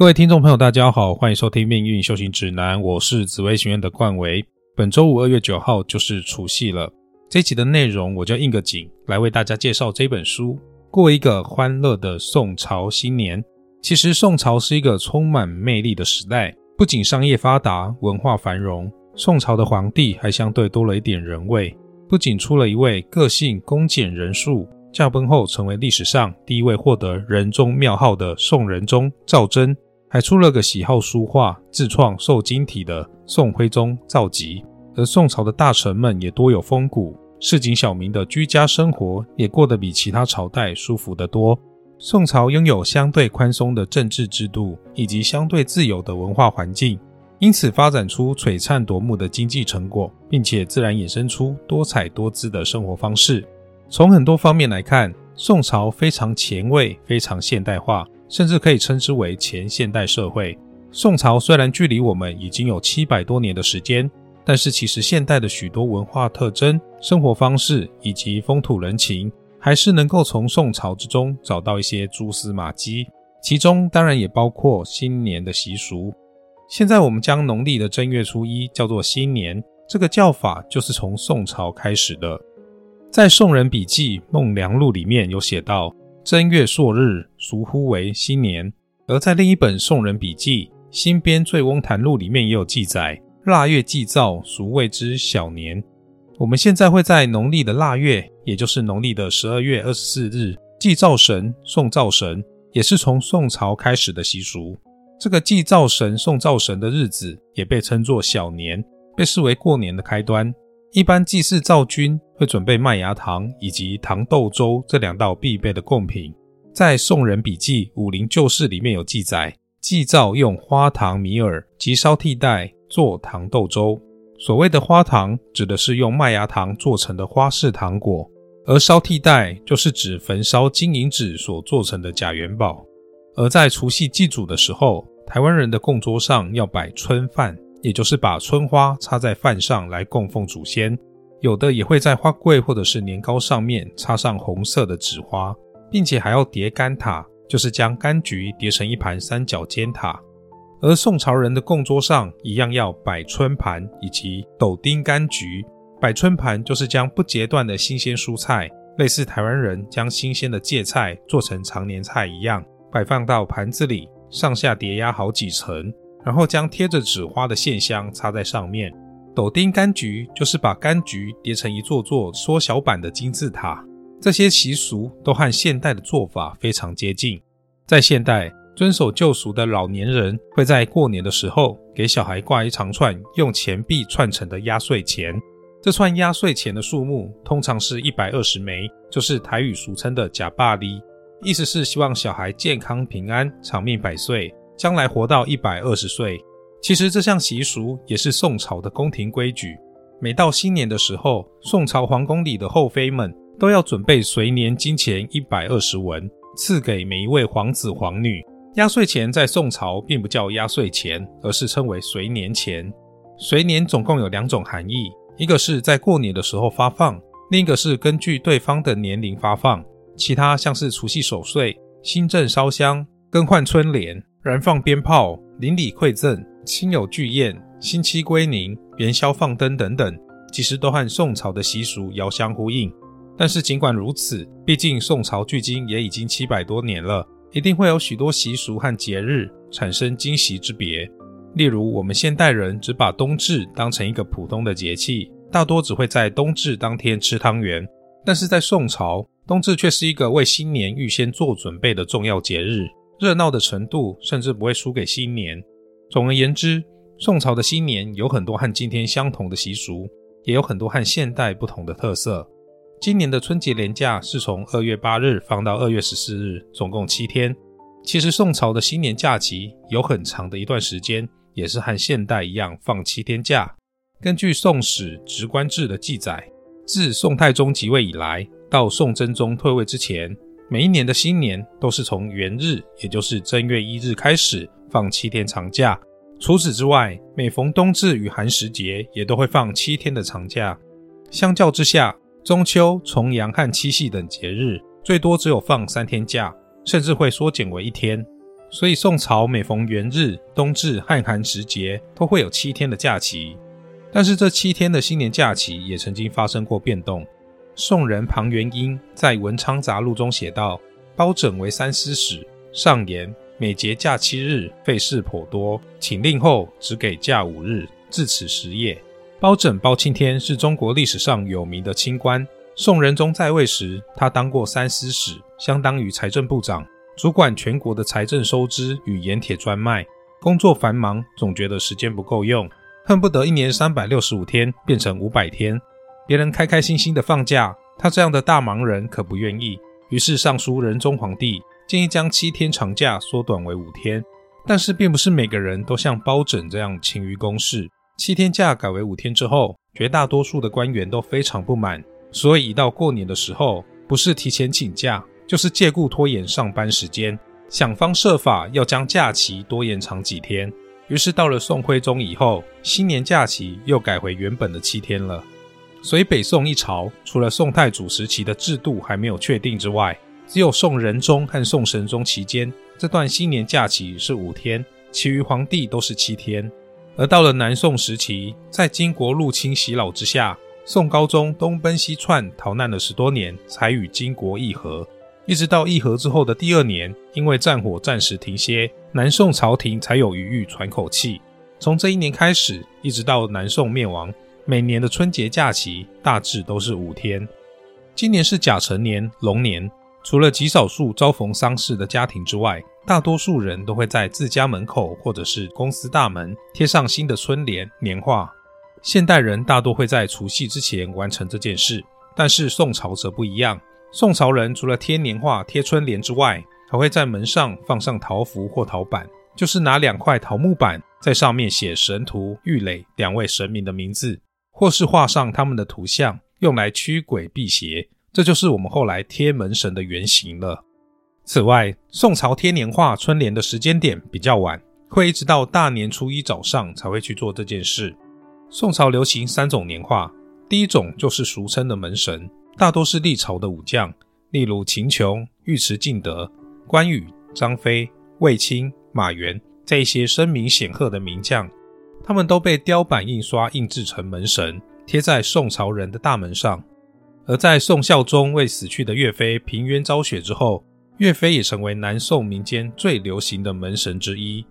各位听众朋友，大家好，欢迎收听《命运修行指南》，我是紫薇学院的冠维。本周五二月九号就是除夕了，这集的内容我就应个景来为大家介绍这本书，过一个欢乐的宋朝新年。其实宋朝是一个充满魅力的时代，不仅商业发达、文化繁荣，宋朝的皇帝还相对多了一点人味。不仅出了一位个性恭俭仁术。驾崩后，成为历史上第一位获得仁宗庙号的宋仁宗赵祯，还出了个喜好书画、自创瘦金体的宋徽宗赵佶。而宋朝的大臣们也多有风骨，市井小民的居家生活也过得比其他朝代舒服得多。宋朝拥有相对宽松的政治制度以及相对自由的文化环境，因此发展出璀璨夺目的经济成果，并且自然衍生出多彩多姿的生活方式。从很多方面来看，宋朝非常前卫、非常现代化，甚至可以称之为前现代社会。宋朝虽然距离我们已经有七百多年的时间，但是其实现代的许多文化特征、生活方式以及风土人情，还是能够从宋朝之中找到一些蛛丝马迹。其中当然也包括新年的习俗。现在我们将农历的正月初一叫做新年，这个叫法就是从宋朝开始的。在《宋人笔记·孟良录》里面有写到，正月朔日，俗呼为新年。而在另一本《宋人笔记·新编醉翁谈录》里面也有记载，腊月祭灶，俗谓之小年。我们现在会在农历的腊月，也就是农历的十二月二十四日，祭灶神、送灶神，也是从宋朝开始的习俗。这个祭灶神、送灶神的日子，也被称作小年，被视为过年的开端。一般祭祀灶君会准备麦芽糖以及糖豆粥这两道必备的贡品。在《宋人笔记·武林旧事》里面有记载，祭灶用花糖、米饵及烧替代做糖豆粥。所谓的花糖，指的是用麦芽糖做成的花式糖果；而烧替代就是指焚烧金银纸所做成的假元宝。而在除夕祭祖的时候，台湾人的供桌上要摆春饭。也就是把春花插在饭上来供奉祖先，有的也会在花柜或者是年糕上面插上红色的纸花，并且还要叠干塔，就是将柑橘叠成一盘三角尖塔。而宋朝人的供桌上一样要摆春盘以及斗丁柑橘。摆春盘就是将不截断的新鲜蔬菜，类似台湾人将新鲜的芥菜做成常年菜一样，摆放到盘子里，上下叠压好几层。然后将贴着纸花的线香插在上面。斗丁柑橘就是把柑橘叠成一座座缩小版的金字塔。这些习俗都和现代的做法非常接近。在现代，遵守旧俗的老年人会在过年的时候给小孩挂一长串用钱币串成的压岁钱。这串压岁钱的数目通常是一百二十枚，就是台语俗称的“假霸哩”，意思是希望小孩健康平安、长命百岁。将来活到一百二十岁，其实这项习俗也是宋朝的宫廷规矩。每到新年的时候，宋朝皇宫里的后妃们都要准备随年金钱一百二十文，赐给每一位皇子皇女。压岁钱在宋朝并不叫压岁钱，而是称为随年钱。随年总共有两种含义，一个是在过年的时候发放，另一个是根据对方的年龄发放。其他像是除夕守岁、新正烧香、更换春联。燃放鞭炮、邻里馈赠、亲友聚宴、新妻归宁、元宵放灯等等，其实都和宋朝的习俗遥相呼应。但是尽管如此，毕竟宋朝距今也已经七百多年了，一定会有许多习俗和节日产生惊喜之别。例如，我们现代人只把冬至当成一个普通的节气，大多只会在冬至当天吃汤圆。但是在宋朝，冬至却是一个为新年预先做准备的重要节日。热闹的程度甚至不会输给新年。总而言之，宋朝的新年有很多和今天相同的习俗，也有很多和现代不同的特色。今年的春节连假是从二月八日放到二月十四日，总共七天。其实宋朝的新年假期有很长的一段时间，也是和现代一样放七天假。根据《宋史·直官志》的记载，自宋太宗即位以来，到宋真宗退位之前。每一年的新年都是从元日，也就是正月一日开始放七天长假。除此之外，每逢冬至与寒食节也都会放七天的长假。相较之下，中秋、重阳和七夕等节日最多只有放三天假，甚至会缩减为一天。所以宋朝每逢元日、冬至、和寒食节，都会有七天的假期。但是这七天的新年假期也曾经发生过变动。宋人庞元英在《文昌杂录》中写道：“包拯为三司使，上言每节假七日，费事颇多，请令后只给假五日，至此时也。”包拯包青天是中国历史上有名的清官。宋仁宗在位时，他当过三司使，相当于财政部长。主管全国的财政收支与盐铁专卖，工作繁忙，总觉得时间不够用，恨不得一年三百六十五天变成五百天。别人开开心心的放假，他这样的大忙人可不愿意。于是上书仁宗皇帝，建议将七天长假缩短为五天。但是并不是每个人都像包拯这样勤于公事。七天假改为五天之后，绝大多数的官员都非常不满，所以一到过年的时候，不是提前请假。就是借故拖延上班时间，想方设法要将假期多延长几天。于是到了宋徽宗以后，新年假期又改回原本的七天了。所以北宋一朝，除了宋太祖时期的制度还没有确定之外，只有宋仁宗和宋神宗期间这段新年假期是五天，其余皇帝都是七天。而到了南宋时期，在金国入侵袭扰之下，宋高宗东奔西窜逃难了十多年，才与金国议和。一直到议和之后的第二年，因为战火暂时停歇，南宋朝廷才有余裕喘口气。从这一年开始，一直到南宋灭亡，每年的春节假期大致都是五天。今年是甲辰年龙年，除了极少数遭逢丧事的家庭之外，大多数人都会在自家门口或者是公司大门贴上新的春联年画。现代人大多会在除夕之前完成这件事，但是宋朝则不一样。宋朝人除了贴年画、贴春联之外，还会在门上放上桃符或桃板，就是拿两块桃木板在上面写神荼、郁垒两位神明的名字，或是画上他们的图像，用来驱鬼辟邪。这就是我们后来贴门神的原型了。此外，宋朝贴年画、春联的时间点比较晚，会一直到大年初一早上才会去做这件事。宋朝流行三种年画，第一种就是俗称的门神。大多是历朝的武将，例如秦琼、尉迟敬德、关羽、张飞、卫青、马援这一些声名显赫的名将，他们都被雕版印刷印制成门神，贴在宋朝人的大门上。而在宋孝宗为死去的岳飞平冤昭雪之后，岳飞也成为南宋民间最流行的门神之一。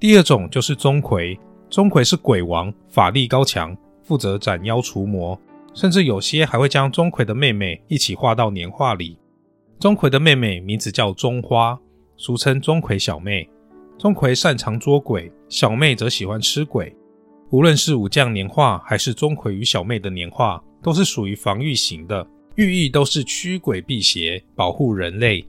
第二种就是钟馗，钟馗是鬼王，法力高强，负责斩妖除魔。甚至有些还会将钟馗的妹妹一起画到年画里。钟馗的妹妹名字叫钟花，俗称钟馗小妹。钟馗擅长捉鬼，小妹则喜欢吃鬼。无论是武将年画，还是钟馗与小妹的年画，都是属于防御型的，寓意都是驱鬼辟邪，保护人类。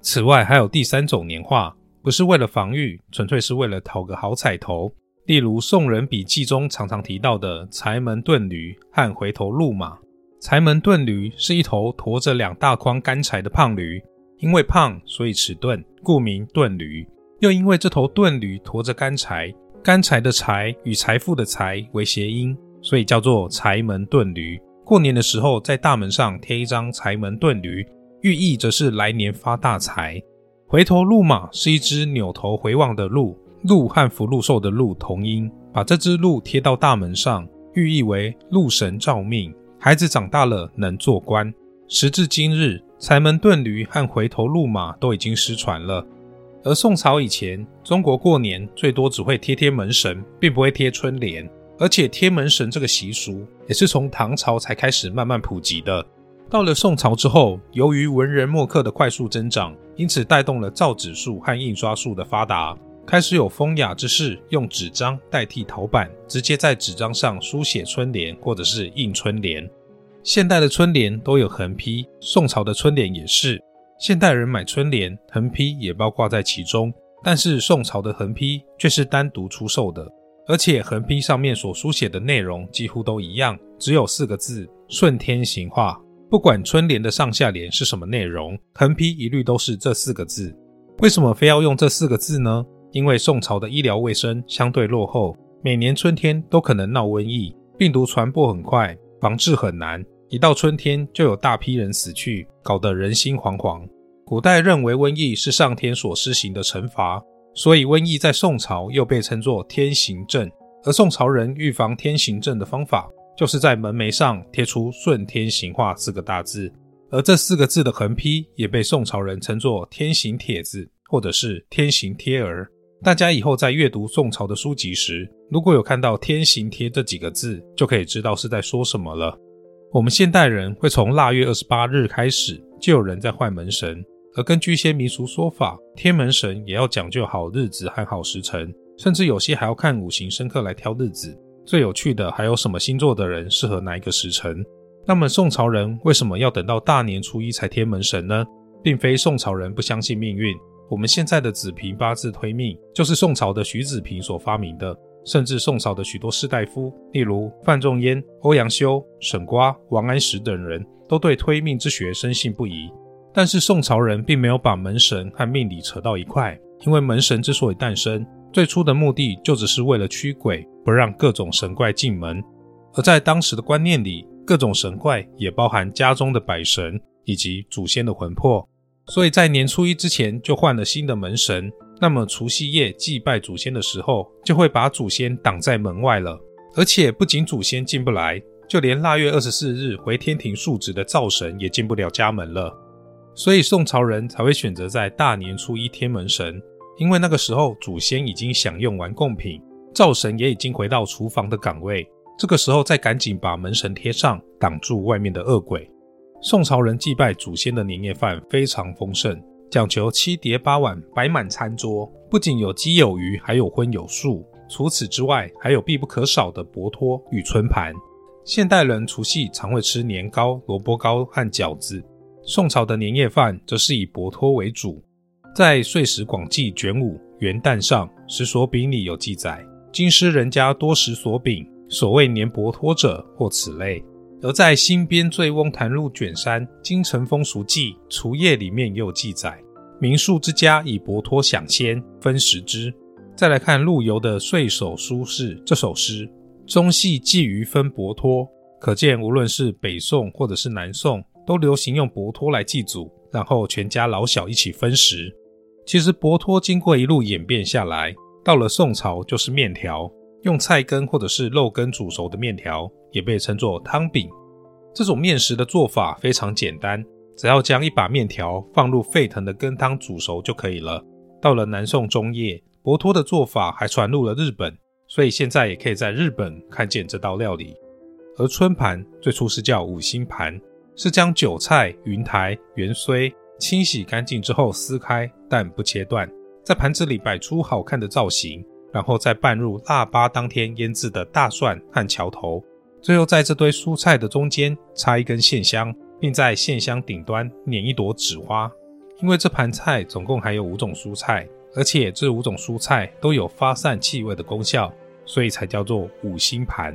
此外，还有第三种年画，不是为了防御，纯粹是为了讨个好彩头。例如《宋人笔记》中常常提到的柴门遁驴和回头鹿马。柴门遁驴是一头驮着两大筐干柴的胖驴，因为胖所以迟钝，故名遁驴。又因为这头遁驴驮着干柴，干柴的柴与财富的财为谐音，所以叫做柴门遁驴。过年的时候在大门上贴一张柴门遁驴，寓意则是来年发大财。回头鹿马是一只扭头回望的鹿。鹿和福禄寿的鹿同音，把这只鹿贴到大门上，寓意为鹿神照命，孩子长大了能做官。时至今日，柴门遁驴和回头鹿马都已经失传了。而宋朝以前，中国过年最多只会贴贴门神，并不会贴春联。而且贴门神这个习俗也是从唐朝才开始慢慢普及的。到了宋朝之后，由于文人墨客的快速增长，因此带动了造纸术和印刷术的发达。开始有风雅之士用纸张代替陶板，直接在纸张上书写春联，或者是印春联。现代的春联都有横批，宋朝的春联也是。现代人买春联，横批也包括在其中，但是宋朝的横批却是单独出售的，而且横批上面所书写的内容几乎都一样，只有四个字：顺天行化。不管春联的上下联是什么内容，横批一律都是这四个字。为什么非要用这四个字呢？因为宋朝的医疗卫生相对落后，每年春天都可能闹瘟疫，病毒传播很快，防治很难。一到春天就有大批人死去，搞得人心惶惶。古代认为瘟疫是上天所施行的惩罚，所以瘟疫在宋朝又被称作天行症。而宋朝人预防天行症的方法，就是在门楣上贴出“顺天行化”四个大字，而这四个字的横批也被宋朝人称作“天行帖子”或者是“天行贴儿”。大家以后在阅读宋朝的书籍时，如果有看到“天行贴”这几个字，就可以知道是在说什么了。我们现代人会从腊月二十八日开始，就有人在换门神，而根据一些民俗说法，天门神也要讲究好日子和好时辰。甚至有些还要看五行生克来挑日子。最有趣的还有什么星座的人适合哪一个时辰？那么宋朝人为什么要等到大年初一才天门神呢？并非宋朝人不相信命运，我们现在的子平八字推命就是宋朝的徐子平所发明的。甚至宋朝的许多士大夫，例如范仲淹、欧阳修、沈瓜、王安石等人都对推命之学深信不疑。但是宋朝人并没有把门神和命理扯到一块，因为门神之所以诞生。最初的目的就只是为了驱鬼，不让各种神怪进门。而在当时的观念里，各种神怪也包含家中的百神以及祖先的魂魄。所以在年初一之前就换了新的门神，那么除夕夜祭拜祖先的时候，就会把祖先挡在门外了。而且不仅祖先进不来，就连腊月二十四日回天庭述职的灶神也进不了家门了。所以宋朝人才会选择在大年初一天门神。因为那个时候祖先已经享用完贡品，灶神也已经回到厨房的岗位，这个时候再赶紧把门神贴上，挡住外面的恶鬼。宋朝人祭拜祖先的年夜饭非常丰盛，讲求七碟八碗摆满餐桌，不仅有鸡有鱼，还有荤有素。除此之外，还有必不可少的薄托与春盘。现代人除夕常会吃年糕、萝卜糕和饺子，宋朝的年夜饭则是以薄托为主。在《岁时广记》卷五元旦上食所饼里有记载：京师人家多食所饼，所谓年薄托者或此类。而在《新编醉翁谈录》卷三《京城风俗记》除夜里面也有记载：民宿之家以薄托享先，分食之。再来看陆游的《岁首书事》这首诗，中戏寄于分薄托，可见无论是北宋或者是南宋，都流行用薄托来祭祖，然后全家老小一起分食。其实薄托经过一路演变下来，到了宋朝就是面条，用菜根或者是肉根煮熟的面条，也被称作汤饼。这种面食的做法非常简单，只要将一把面条放入沸腾的羹汤煮熟就可以了。到了南宋中叶，薄托的做法还传入了日本，所以现在也可以在日本看见这道料理。而春盘最初是叫五星盘，是将韭菜、云台、芫荽。清洗干净之后撕开，但不切断，在盘子里摆出好看的造型，然后再拌入腊八当天腌制的大蒜和桥头，最后在这堆蔬菜的中间插一根线香，并在线香顶端捻一朵纸花。因为这盘菜总共还有五种蔬菜，而且这五种蔬菜都有发散气味的功效，所以才叫做五星盘。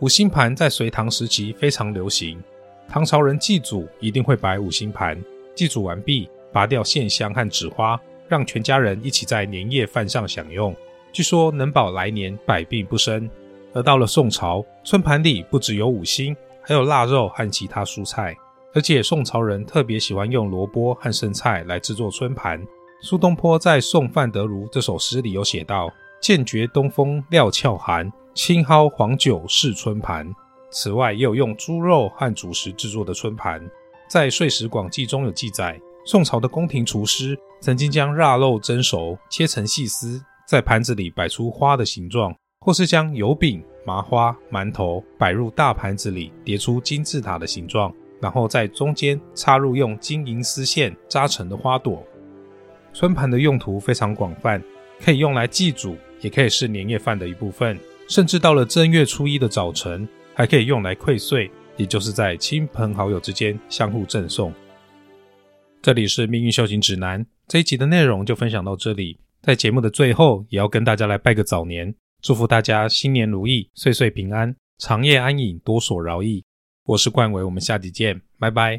五星盘在隋唐时期非常流行，唐朝人祭祖一定会摆五星盘。祭祖完毕，拔掉线香和纸花，让全家人一起在年夜饭上享用。据说能保来年百病不生。而到了宋朝，春盘里不只有五星，还有腊肉和其他蔬菜。而且宋朝人特别喜欢用萝卜和生菜来制作春盘。苏东坡在《送范德如》这首诗里有写道：“渐觉东风料峭寒，青蒿黄酒试春盘。”此外，也有用猪肉和主食制作的春盘。在《岁时广记》中有记载，宋朝的宫廷厨师曾经将腊肉蒸熟，切成细丝，在盘子里摆出花的形状，或是将油饼、麻花、馒头摆入大盘子里，叠出金字塔的形状，然后在中间插入用金银丝线扎成的花朵。春盘的用途非常广泛，可以用来祭祖，也可以是年夜饭的一部分，甚至到了正月初一的早晨，还可以用来馈岁。也就是在亲朋好友之间相互赠送。这里是命运修行指南这一集的内容就分享到这里，在节目的最后也要跟大家来拜个早年，祝福大家新年如意，岁岁平安，长夜安隐，多所饶益。我是冠伟，我们下集见，拜拜。